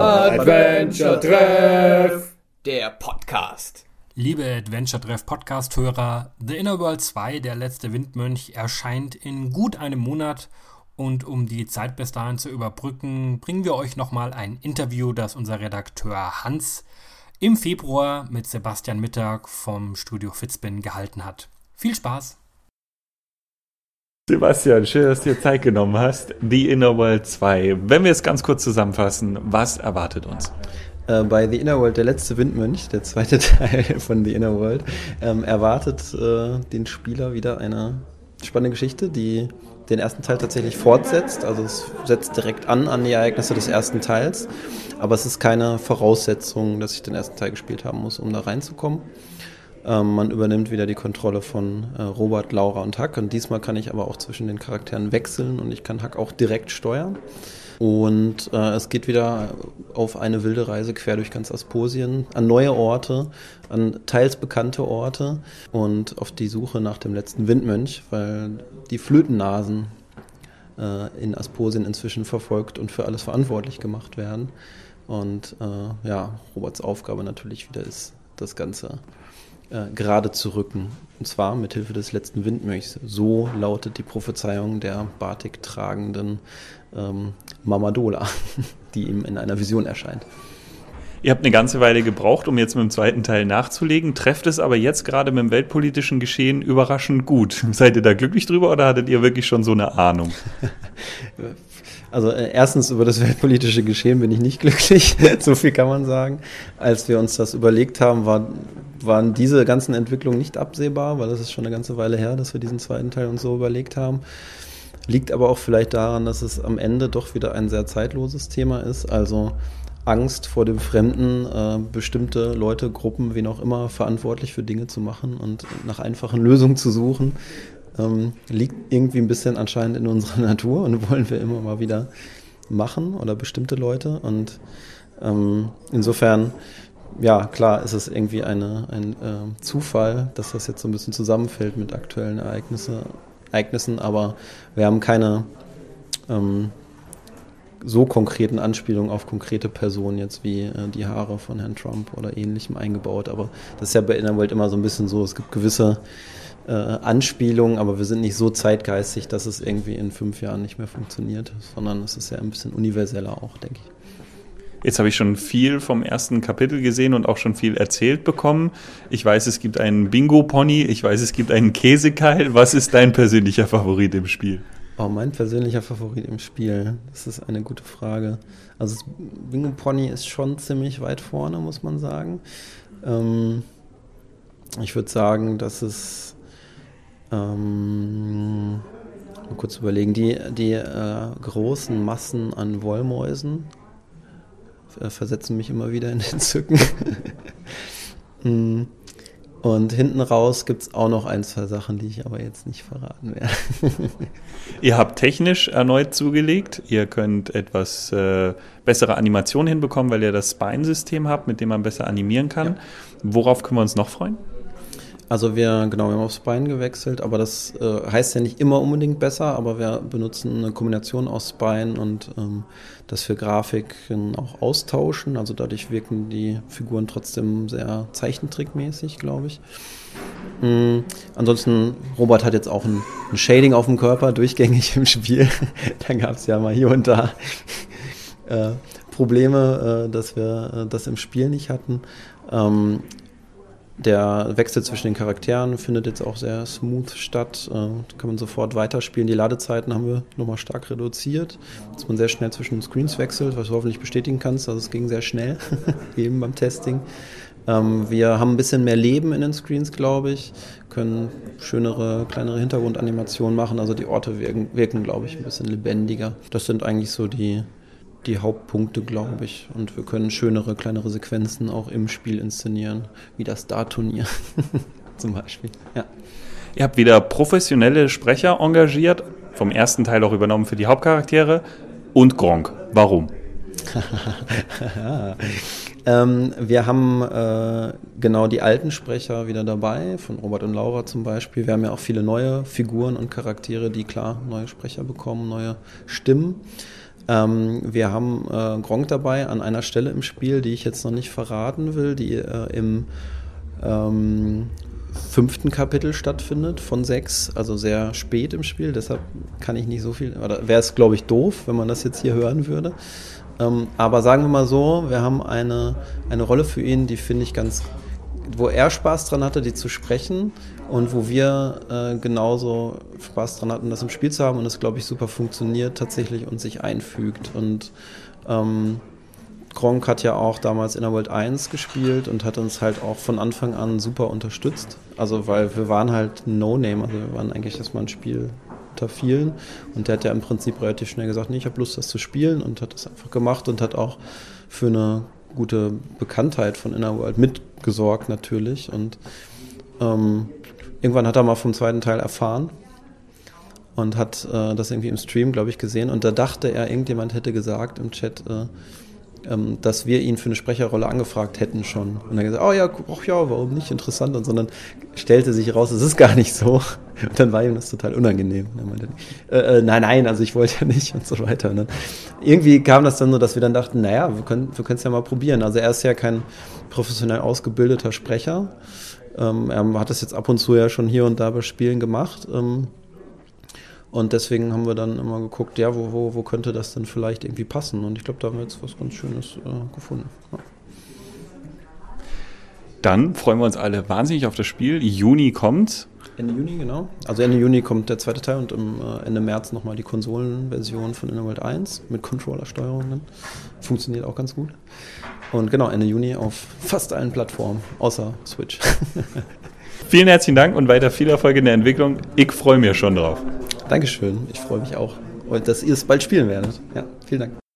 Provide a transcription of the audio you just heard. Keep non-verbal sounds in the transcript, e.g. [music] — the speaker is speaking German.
Adventure Treff, der Podcast. Liebe Adventure Treff Podcast-Hörer, The Inner World 2, der letzte Windmönch, erscheint in gut einem Monat. Und um die Zeit bis dahin zu überbrücken, bringen wir euch nochmal ein Interview, das unser Redakteur Hans im Februar mit Sebastian Mittag vom Studio Fitzbin gehalten hat. Viel Spaß! Sebastian, schön, dass du dir Zeit genommen hast. The Inner World 2. Wenn wir es ganz kurz zusammenfassen, was erwartet uns? Äh, bei The Inner World, der letzte Windmönch, der zweite [laughs] Teil von The Inner World, ähm, erwartet äh, den Spieler wieder eine spannende Geschichte, die den ersten Teil tatsächlich fortsetzt. Also es setzt direkt an an die Ereignisse des ersten Teils. Aber es ist keine Voraussetzung, dass ich den ersten Teil gespielt haben muss, um da reinzukommen. Ähm, man übernimmt wieder die Kontrolle von äh, Robert, Laura und Hack. Und diesmal kann ich aber auch zwischen den Charakteren wechseln und ich kann Hack auch direkt steuern. Und äh, es geht wieder auf eine wilde Reise quer durch ganz Asposien, an neue Orte, an teils bekannte Orte und auf die Suche nach dem letzten Windmönch, weil die Flötennasen äh, in Asposien inzwischen verfolgt und für alles verantwortlich gemacht werden. Und äh, ja, Roberts Aufgabe natürlich wieder ist, das Ganze äh, gerade zu rücken. Und zwar mit Hilfe des letzten Windmönchs. So lautet die Prophezeiung der Batik tragenden ähm, Mamadola, [laughs] die ihm in einer Vision erscheint. Ihr habt eine ganze Weile gebraucht, um jetzt mit dem zweiten Teil nachzulegen, trefft es aber jetzt gerade mit dem weltpolitischen Geschehen überraschend gut. [laughs] Seid ihr da glücklich drüber oder hattet ihr wirklich schon so eine Ahnung? [laughs] Also äh, erstens über das [laughs] weltpolitische Geschehen bin ich nicht glücklich, [laughs] so viel kann man sagen. Als wir uns das überlegt haben, war, waren diese ganzen Entwicklungen nicht absehbar, weil das ist schon eine ganze Weile her, dass wir diesen zweiten Teil uns so überlegt haben. Liegt aber auch vielleicht daran, dass es am Ende doch wieder ein sehr zeitloses Thema ist. Also Angst vor dem Fremden, äh, bestimmte Leute, Gruppen, wen auch immer, verantwortlich für Dinge zu machen und nach einfachen Lösungen zu suchen, ähm, liegt irgendwie ein bisschen anscheinend in unserer [laughs] Natur und wollen wir immer mal wieder machen oder bestimmte Leute. Und ähm, insofern, ja, klar ist es irgendwie eine, ein äh, Zufall, dass das jetzt so ein bisschen zusammenfällt mit aktuellen Ereignisse, Ereignissen, aber wir haben keine ähm, so konkreten Anspielungen auf konkrete Personen jetzt wie äh, die Haare von Herrn Trump oder ähnlichem eingebaut. Aber das ist ja bei Innerwelt immer so ein bisschen so, es gibt gewisse äh, Anspielungen, aber wir sind nicht so zeitgeistig, dass es irgendwie in fünf Jahren nicht mehr funktioniert, sondern es ist ja ein bisschen universeller auch, denke ich. Jetzt habe ich schon viel vom ersten Kapitel gesehen und auch schon viel erzählt bekommen. Ich weiß, es gibt einen Bingo-Pony, ich weiß, es gibt einen Käsekeil. Was ist dein persönlicher Favorit im Spiel? Oh, mein persönlicher Favorit im Spiel, das ist eine gute Frage. Also das Bingo Pony ist schon ziemlich weit vorne, muss man sagen. Ähm, ich würde sagen, dass es ähm, mal kurz überlegen, die, die äh, großen Massen an Wollmäusen äh, versetzen mich immer wieder in Entzücken. [laughs] Mm. Und hinten raus gibt es auch noch ein, zwei Sachen, die ich aber jetzt nicht verraten werde. [laughs] Ihr habt technisch erneut zugelegt. Ihr könnt etwas äh, bessere Animationen hinbekommen, weil ihr das Spine-System habt, mit dem man besser animieren kann. Ja. Worauf können wir uns noch freuen? Also wir, genau, wir haben aufs Bein gewechselt, aber das äh, heißt ja nicht immer unbedingt besser, aber wir benutzen eine Kombination aus Spine und ähm, dass wir Grafiken auch austauschen. Also dadurch wirken die Figuren trotzdem sehr zeichentrickmäßig, glaube ich. Mhm. Ansonsten, Robert hat jetzt auch ein, ein, Shading auf dem Körper, durchgängig im Spiel. [laughs] da gab es ja mal hier und da äh, Probleme, äh, dass wir äh, das im Spiel nicht hatten. Ähm, der Wechsel zwischen den Charakteren findet jetzt auch sehr smooth statt. Äh, kann man sofort weiterspielen. Die Ladezeiten haben wir nochmal stark reduziert, dass man sehr schnell zwischen den Screens wechselt, was du hoffentlich bestätigen kannst. Also es ging sehr schnell, [laughs] eben beim Testing. Ähm, wir haben ein bisschen mehr Leben in den Screens, glaube ich, können schönere, kleinere Hintergrundanimationen machen. Also die Orte wirken, wirken glaube ich, ein bisschen lebendiger. Das sind eigentlich so die, die Hauptpunkte, glaube ich. Und wir können schönere, kleinere Sequenzen auch im Spiel inszenieren, wie das Dart-Turnier [laughs] zum Beispiel. Ja. Ihr habt wieder professionelle Sprecher engagiert, vom ersten Teil auch übernommen für die Hauptcharaktere und Gronk. Warum? [laughs] Ähm, wir haben äh, genau die alten Sprecher wieder dabei, von Robert und Laura zum Beispiel. Wir haben ja auch viele neue Figuren und Charaktere, die klar neue Sprecher bekommen, neue Stimmen. Ähm, wir haben äh, Gronk dabei an einer Stelle im Spiel, die ich jetzt noch nicht verraten will, die äh, im ähm, fünften Kapitel stattfindet von sechs, also sehr spät im Spiel. Deshalb kann ich nicht so viel, oder wäre es, glaube ich, doof, wenn man das jetzt hier hören würde. Ähm, aber sagen wir mal so, wir haben eine, eine Rolle für ihn, die finde ich ganz, wo er Spaß dran hatte, die zu sprechen und wo wir äh, genauso Spaß dran hatten, das im Spiel zu haben und es, glaube ich, super funktioniert tatsächlich und sich einfügt. Und ähm, Gronk hat ja auch damals in der World 1 gespielt und hat uns halt auch von Anfang an super unterstützt. Also weil wir waren halt No-Name, also wir waren eigentlich erstmal ein Spiel unter vielen. Und der hat ja im Prinzip relativ schnell gesagt, nee, ich habe Lust, das zu spielen und hat das einfach gemacht und hat auch für eine gute Bekanntheit von Innerworld mitgesorgt natürlich. Und ähm, irgendwann hat er mal vom zweiten Teil erfahren und hat äh, das irgendwie im Stream, glaube ich, gesehen. Und da dachte er, irgendjemand hätte gesagt im Chat, äh, dass wir ihn für eine Sprecherrolle angefragt hätten schon. Und dann gesagt, oh ja, oh ja, warum nicht interessant? Und sondern stellte sich raus, es ist gar nicht so. Und dann war ihm das total unangenehm. Meinte, äh, äh, nein, nein, also ich wollte ja nicht [laughs] und so weiter. Und dann, irgendwie kam das dann so, dass wir dann dachten, naja, wir können wir es ja mal probieren. Also er ist ja kein professionell ausgebildeter Sprecher. Ähm, er hat das jetzt ab und zu ja schon hier und da bei Spielen gemacht. Ähm, und deswegen haben wir dann immer geguckt, ja, wo, wo, wo könnte das denn vielleicht irgendwie passen? Und ich glaube, da haben wir jetzt was ganz Schönes äh, gefunden. Ja. Dann freuen wir uns alle wahnsinnig auf das Spiel. Juni kommt. Ende Juni, genau. Also Ende Juni kommt der zweite Teil und im, äh, Ende März nochmal die Konsolenversion von Innerworld 1 mit Controller-Steuerung. Funktioniert auch ganz gut. Und genau, Ende Juni auf fast allen Plattformen, außer Switch. [laughs] Vielen herzlichen Dank und weiter viel Erfolg in der Entwicklung. Ich freue mich schon drauf. Dankeschön. Ich freue mich auch, dass ihr es bald spielen werdet. Ja, vielen Dank.